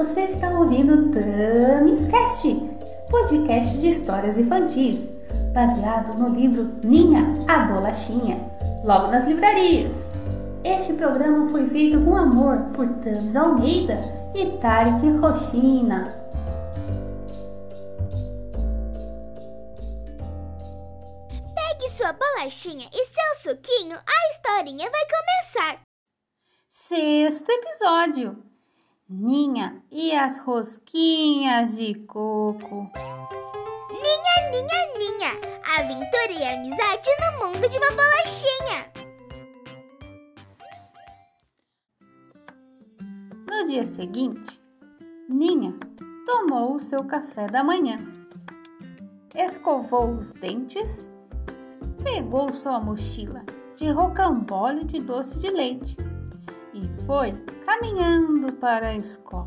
Você está ouvindo Tamis Cast, podcast de histórias infantis, baseado no livro Ninha, a Bolachinha, logo nas livrarias. Este programa foi feito com amor por Tamis Almeida e Tarek Rochina. Pegue sua bolachinha e seu suquinho, a historinha vai começar. Sexto episódio Ninha e as rosquinhas de coco. Ninha, ninha, ninha, aventura e amizade no mundo de uma bolachinha. No dia seguinte, Ninha tomou o seu café da manhã, escovou os dentes, pegou sua mochila de rocambole de doce de leite foi caminhando para a escola.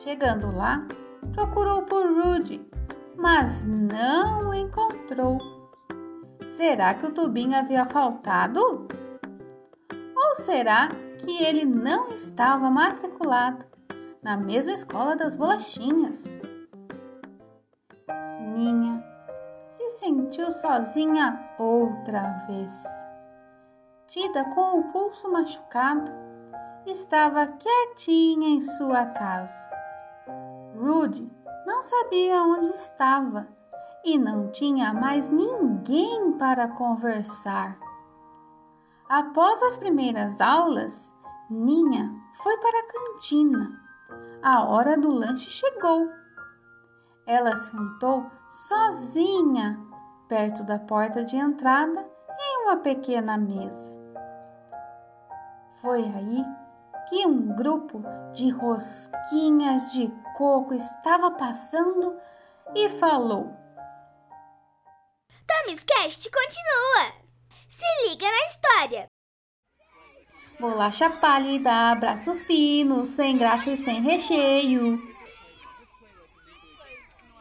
Chegando lá, procurou por Rudy, mas não o encontrou. Será que o tubinho havia faltado? Ou será que ele não estava matriculado na mesma escola das bolachinhas? Ninha se sentiu sozinha outra vez. Tida com o pulso machucado, estava quietinha em sua casa. Rudy não sabia onde estava e não tinha mais ninguém para conversar. Após as primeiras aulas, Ninha foi para a cantina. A hora do lanche chegou. Ela sentou sozinha perto da porta de entrada em uma pequena mesa. Foi aí que um grupo de rosquinhas de coco estava passando e falou: Tamis Cast continua. Se liga na história. Bolacha pálida, braços finos, sem graça e sem recheio.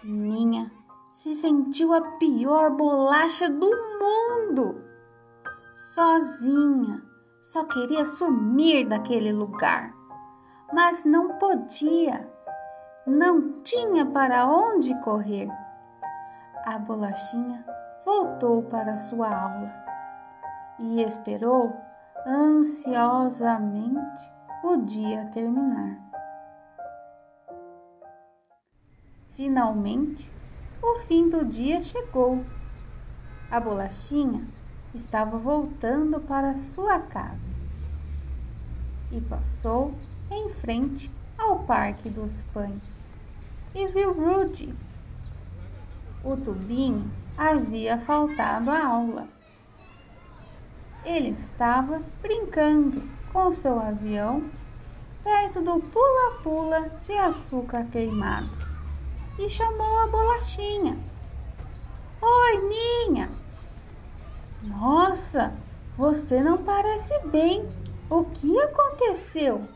Ninha se sentiu a pior bolacha do mundo. Sozinha, só queria sumir daquele lugar, mas não podia. Não tinha para onde correr. A bolachinha voltou para sua aula e esperou ansiosamente o dia terminar. Finalmente, o fim do dia chegou. A bolachinha estava voltando para sua casa e passou em frente ao Parque dos Pães e viu Rudy. O tubinho havia faltado à aula. Ele estava brincando com seu avião perto do pula-pula de açúcar queimado e chamou a bolachinha. Oi, Ninha! Nossa, você não parece bem. O que aconteceu?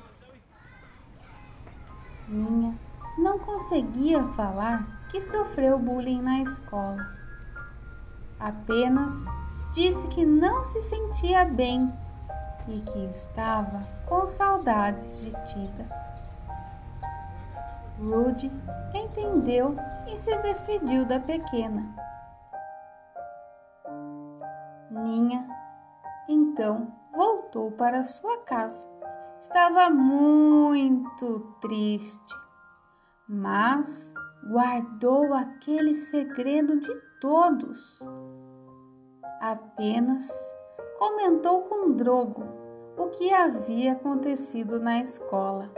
Ninha não conseguia falar que sofreu bullying na escola. Apenas disse que não se sentia bem e que estava com saudades de Tida. Rudy entendeu e se despediu da pequena. Ninha então voltou para sua casa. Estava muito triste, mas guardou aquele segredo de todos. Apenas comentou com Drogo o que havia acontecido na escola.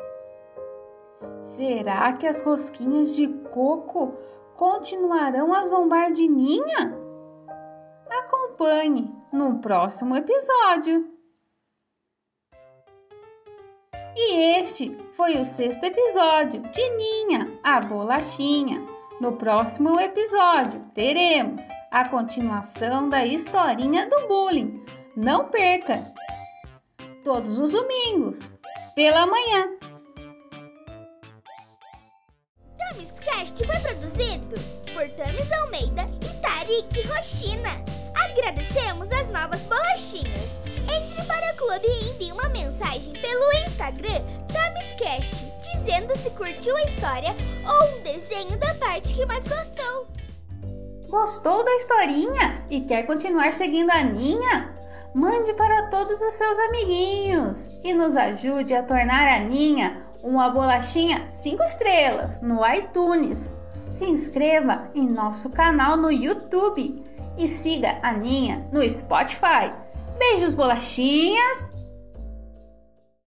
Será que as rosquinhas de coco continuarão a zombar de Ninha? Acompanhe no próximo episódio. E este foi o sexto episódio de Ninha, a Bolachinha. No próximo episódio teremos a continuação da historinha do bullying. Não perca! Todos os domingos, pela manhã. Tamis Cast foi produzido por Tamis Almeida e Tarik Rochina. Agradecemos as novas bolachinhas. Entre para o clube e envie uma mensagem pelo Instagram TamisCast dizendo dizendo se curtiu a história ou um desenho da parte que mais gostou. Gostou da historinha e quer continuar seguindo a Ninha? Mande para todos os seus amiguinhos e nos ajude a tornar a Ninha uma bolachinha 5 estrelas no iTunes. Se inscreva em nosso canal no YouTube e siga a Ninha no Spotify. Beijos, bolachinhas!